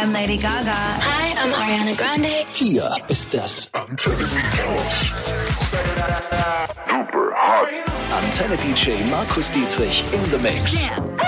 I'm Lady Gaga. Hi, I'm Ariana Grande. Hier ist das Antenne Beathouse. Super hot. Antenne DJ Markus Dietrich in the Mix. Dance.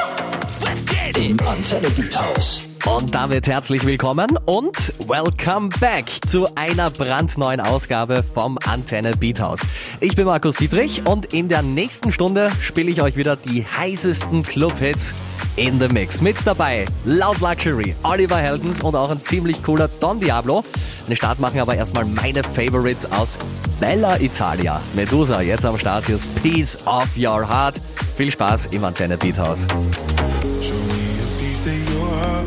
Let's get Im Antenne Beathouse. Und damit herzlich willkommen und welcome back zu einer brandneuen Ausgabe vom Antenne Beathouse. Ich bin Markus Dietrich und in der nächsten Stunde spiele ich euch wieder die heißesten Clubhits in the Mix. Mit dabei Loud Luxury, Oliver Heldens und auch ein ziemlich cooler Don Diablo. Eine Start machen aber erstmal meine Favorites aus Bella Italia. Medusa, jetzt am Start, hier ist Peace of Your Heart. Viel Spaß im Antenne Beathouse. Show me a piece of your heart,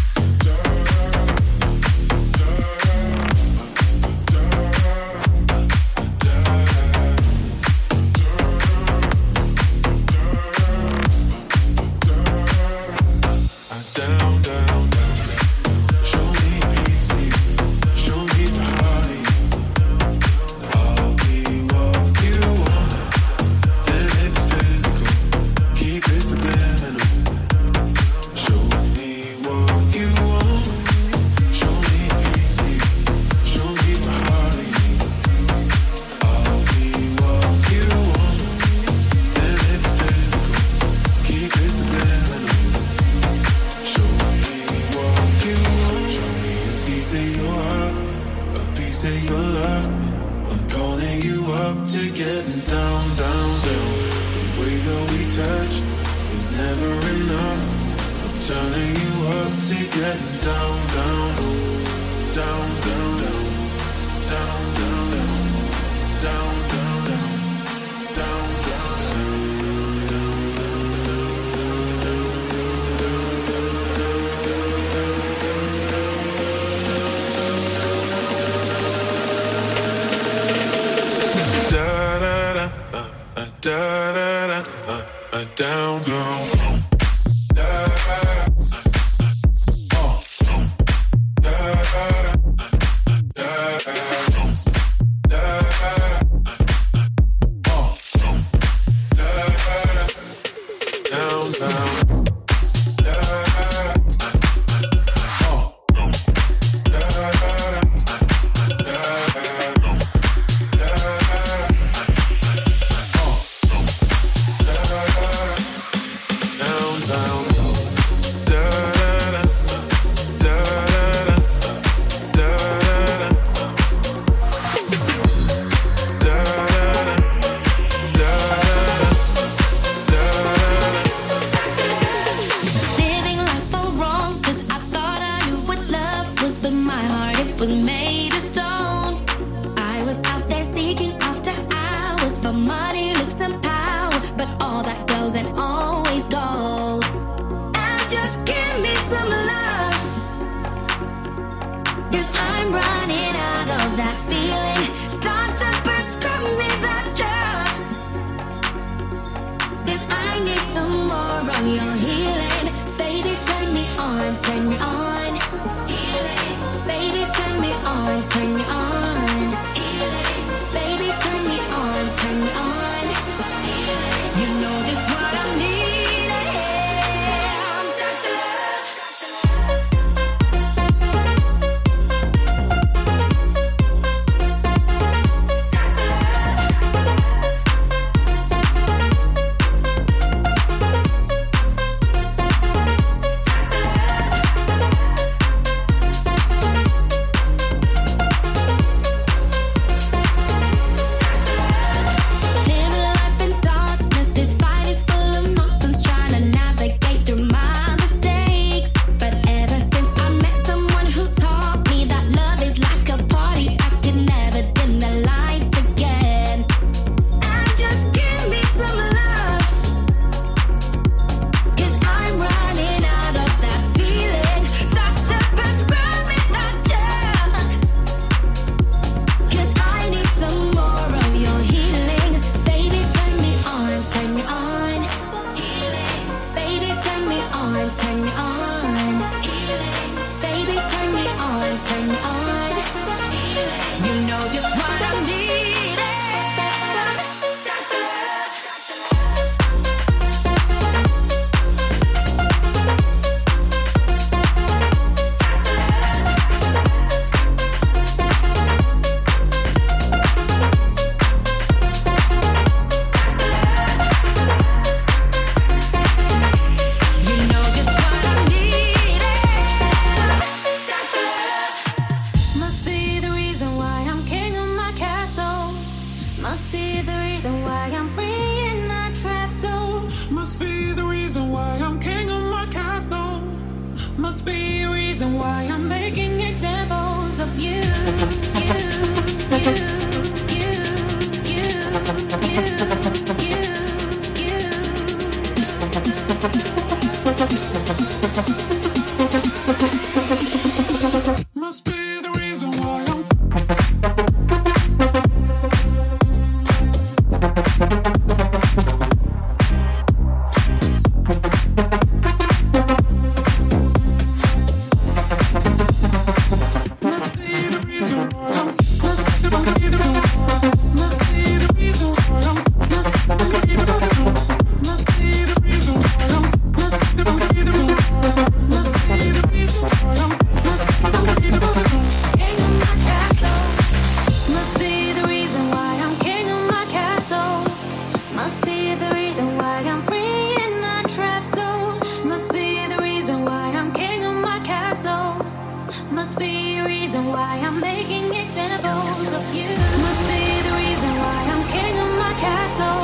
Must be a reason why I'm making examples of you. Must be the reason why I'm king of my castle.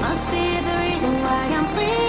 Must be the reason why I'm free.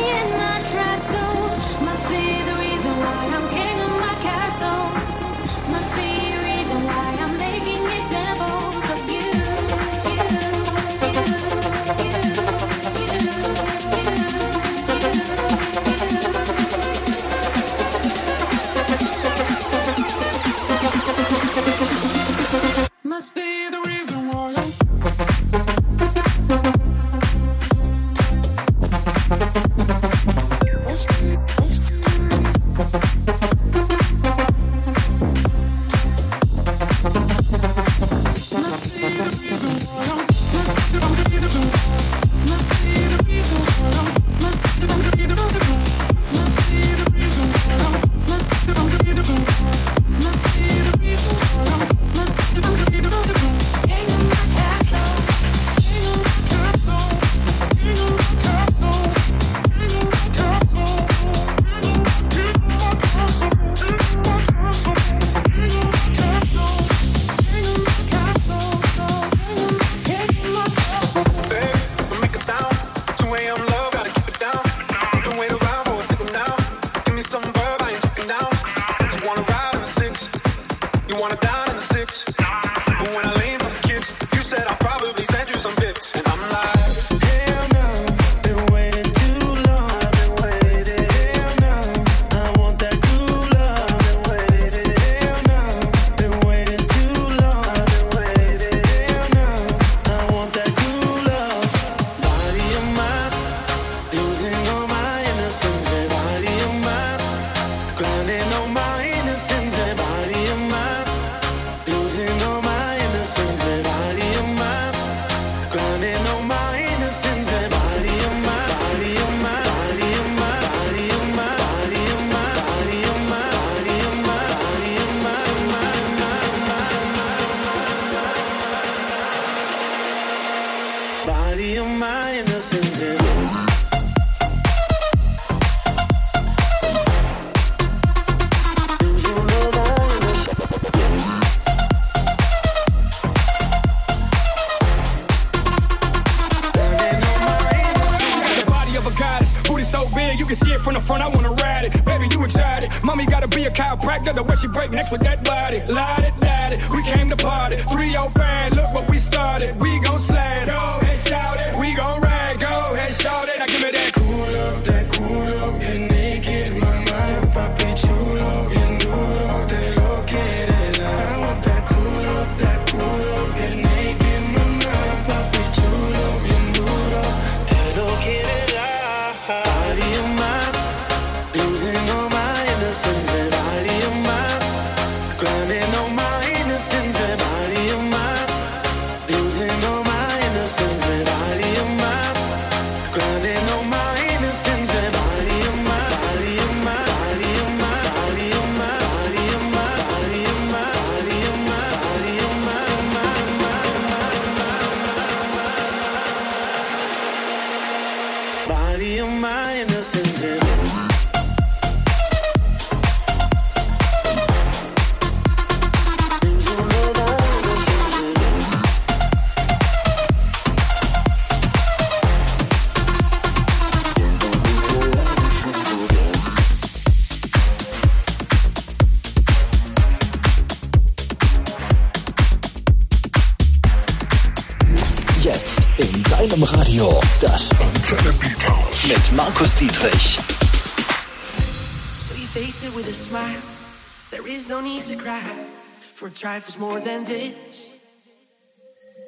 Trifles more than this.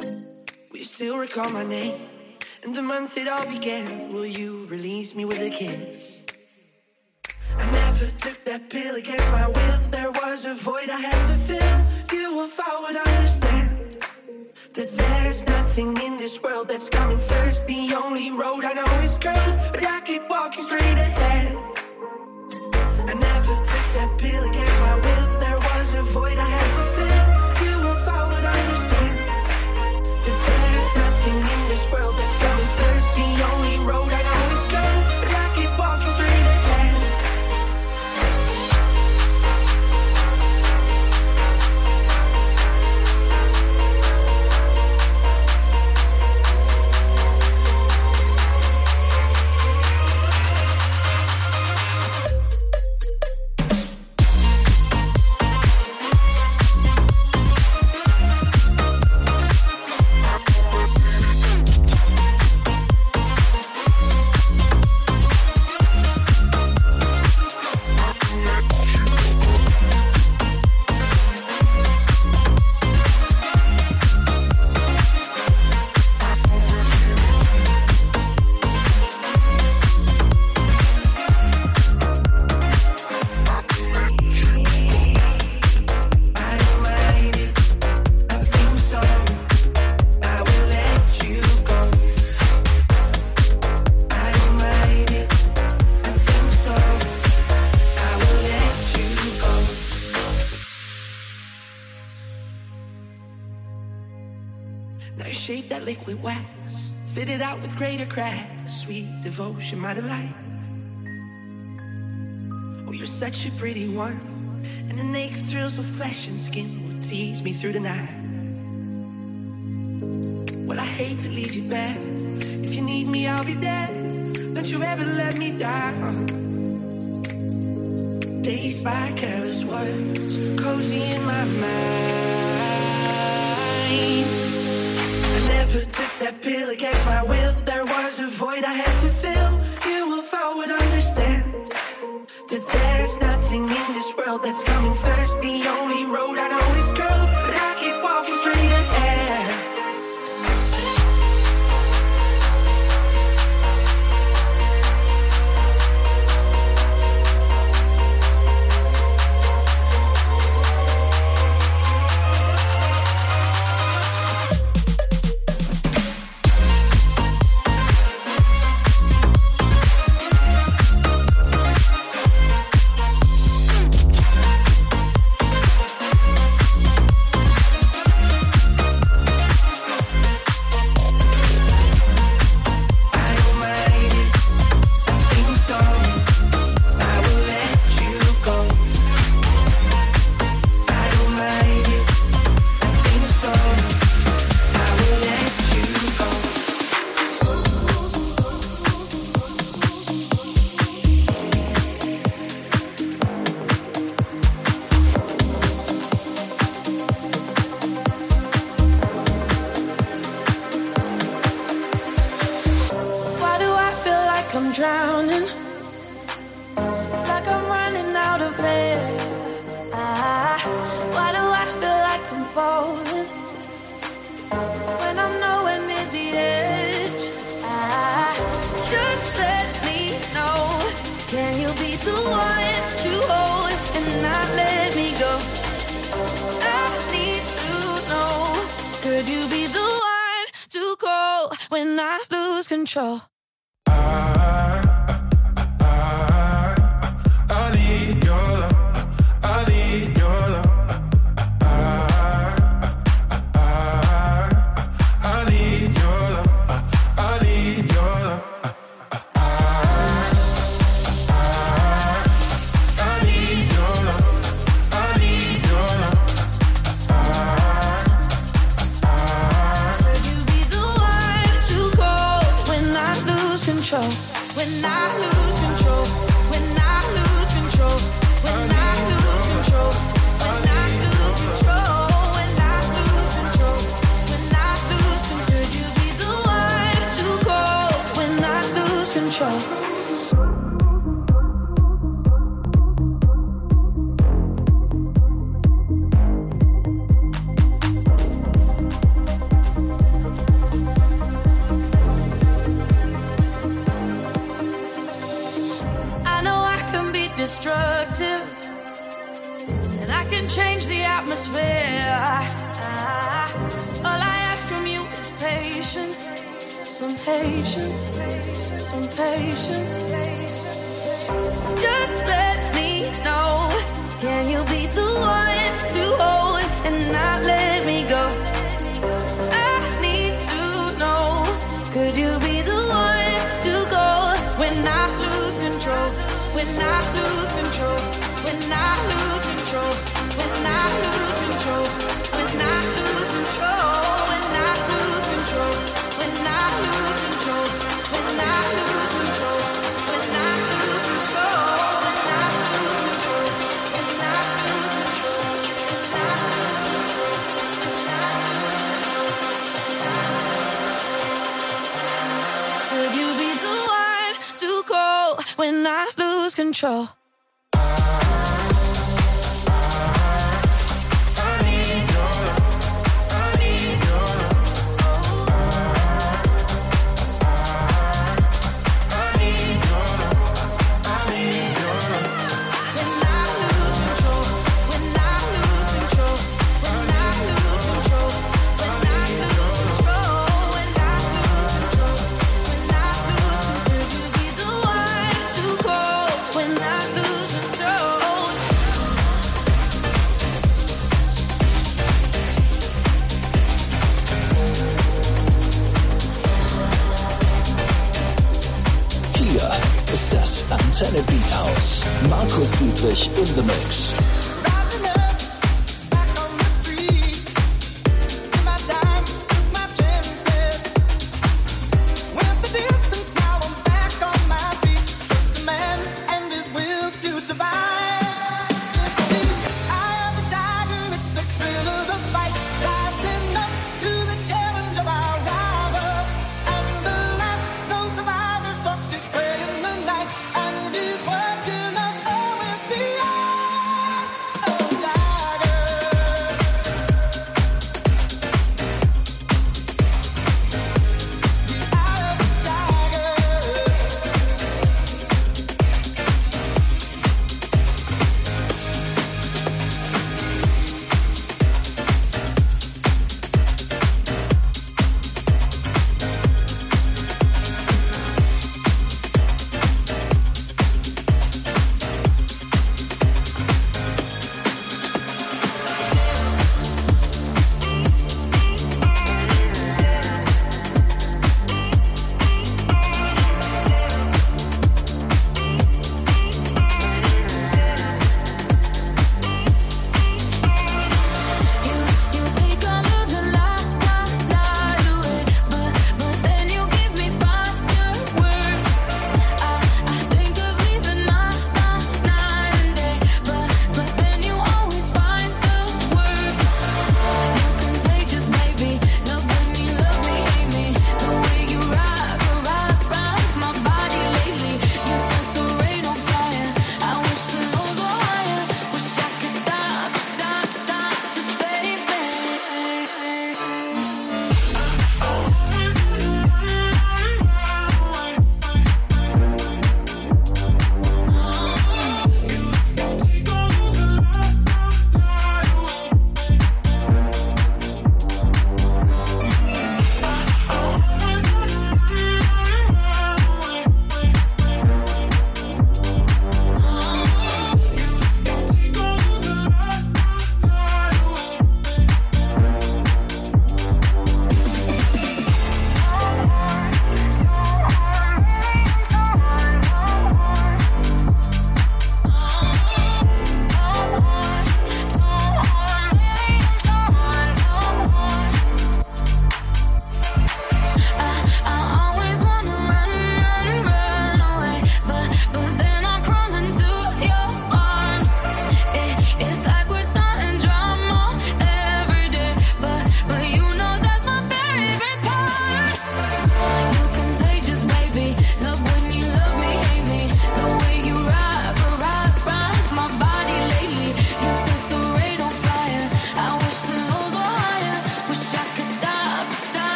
Will you still recall my name and the month it all began? Will you release me with a kiss? I never took that pill against my will. There was a void I had to fill. You, if I would understand that there's nothing in this world that's coming first. The only road I know is curved, but I keep walking straight ahead. I never took that pill against my will. There was a void I had devotion, my delight. Oh, you're such a pretty one. And the naked thrills of flesh and skin will tease me through the night. Well, I hate to leave you back. If you need me, I'll be there. Don't you ever let me down. Dazed by careless words, cozy in my mind. I never that pill against my will. There was a void I had to fill. You, if I would understand that there's nothing in this world that's coming first. The only road I know is curved,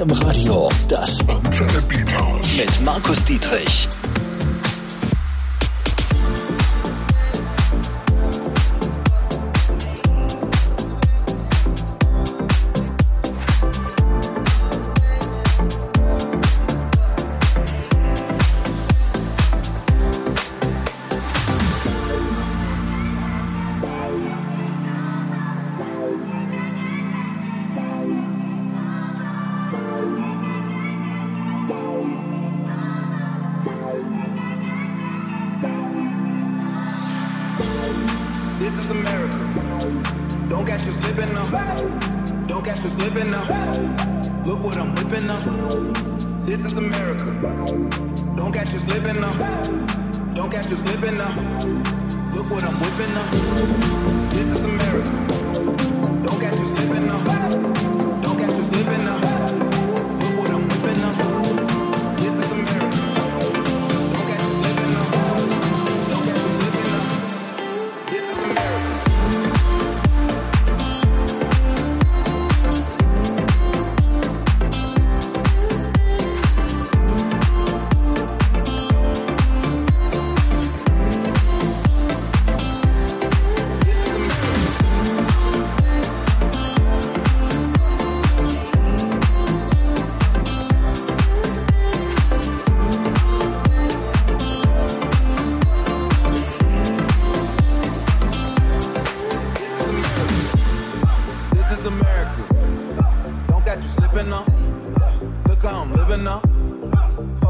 Im Radio, das Antenne Beat House. Mit Markus Dietrich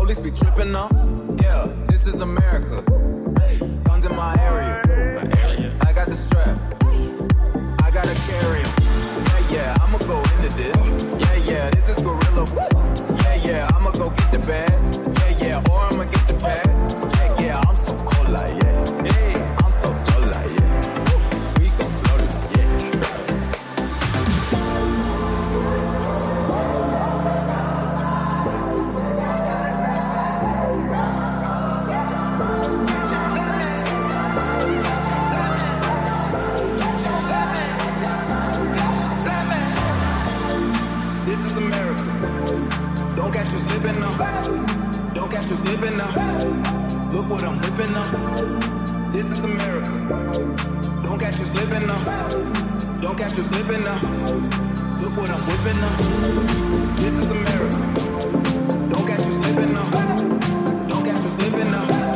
police be tripping up. Yeah, this is America. Guns in my area. I got the strap. I gotta carry em. Yeah, yeah, I'ma go into this. Yeah, yeah, this is gorilla. Yeah, yeah, I'ma go get the bag. still slipping now. Look what I'm whipping up. This is America. Don't catch you slipping now. Don't catch you slipping now. Look what I'm whipping up. This is America. Don't catch you slipping now. Don't catch you slipping now.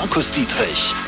Markus Dietrich.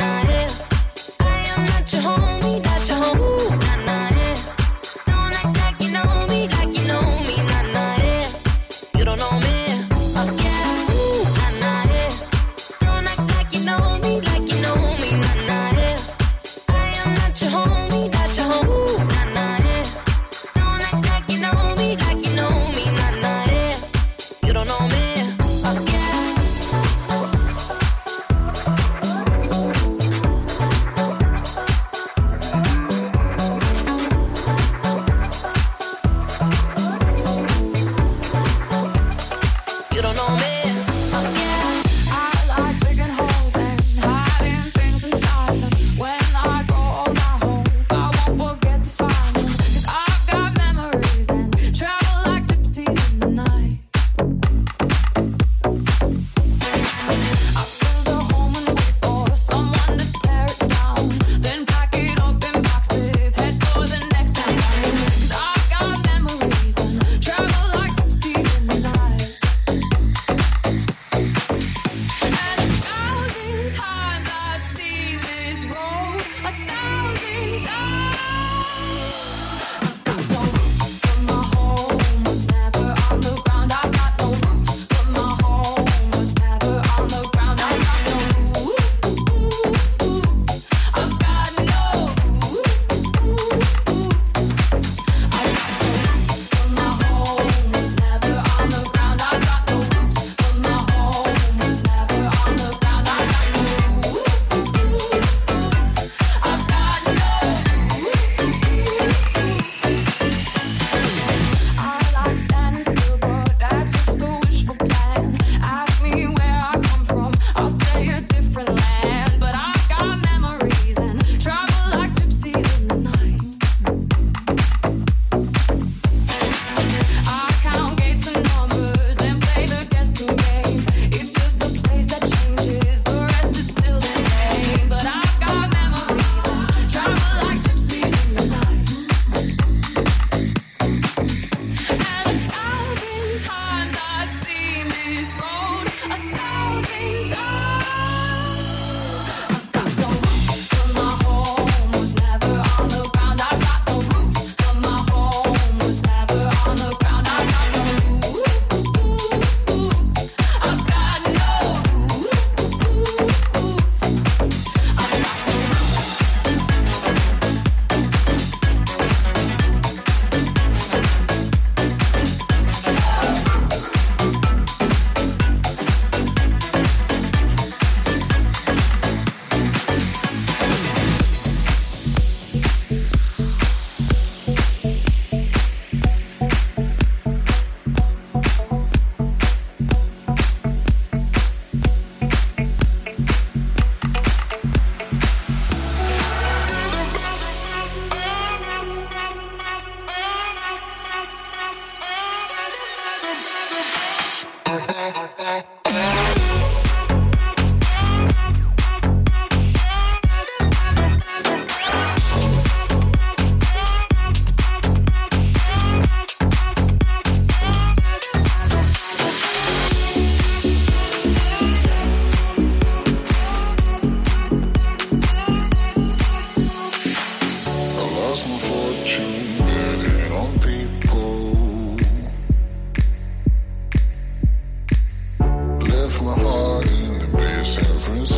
heart in the Bay of San I'm.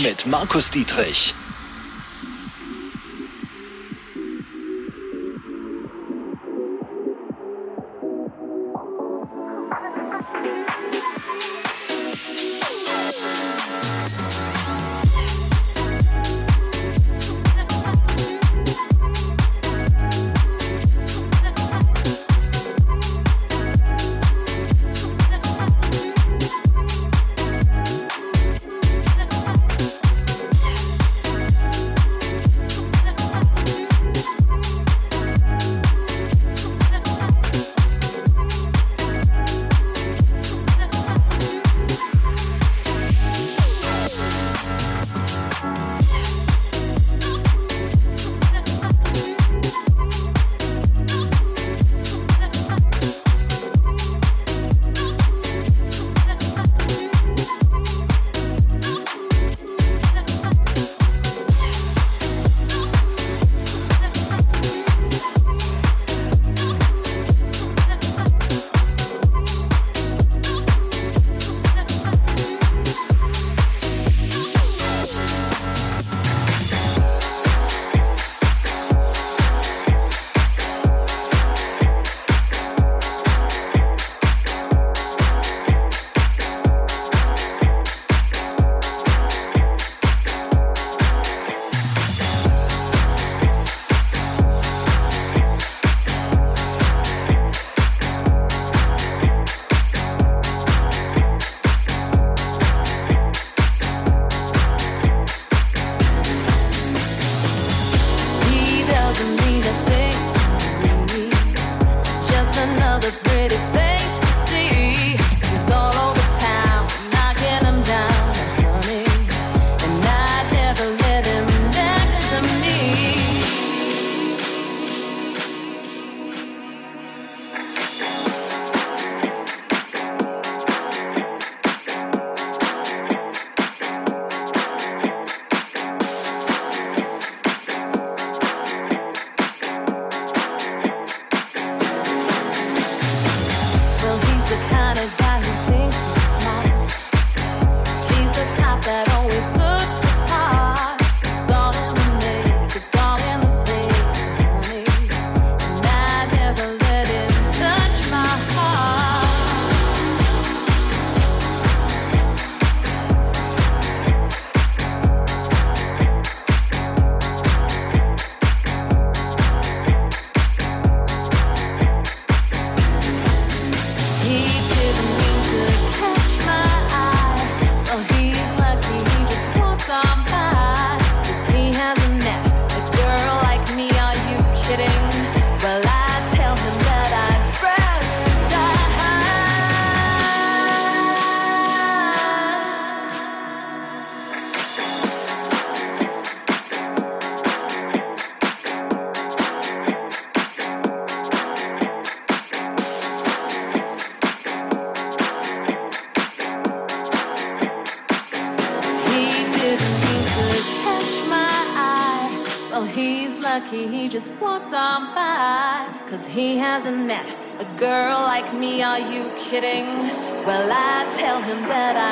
Mit Markus Dietrich. kidding? Well, I tell him that I.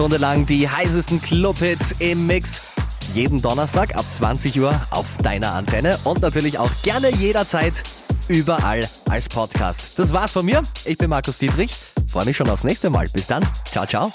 Stunde lang die heißesten Clubhits im Mix. Jeden Donnerstag ab 20 Uhr auf deiner Antenne und natürlich auch gerne jederzeit überall als Podcast. Das war's von mir. Ich bin Markus Dietrich. Freue mich schon aufs nächste Mal. Bis dann. Ciao, ciao.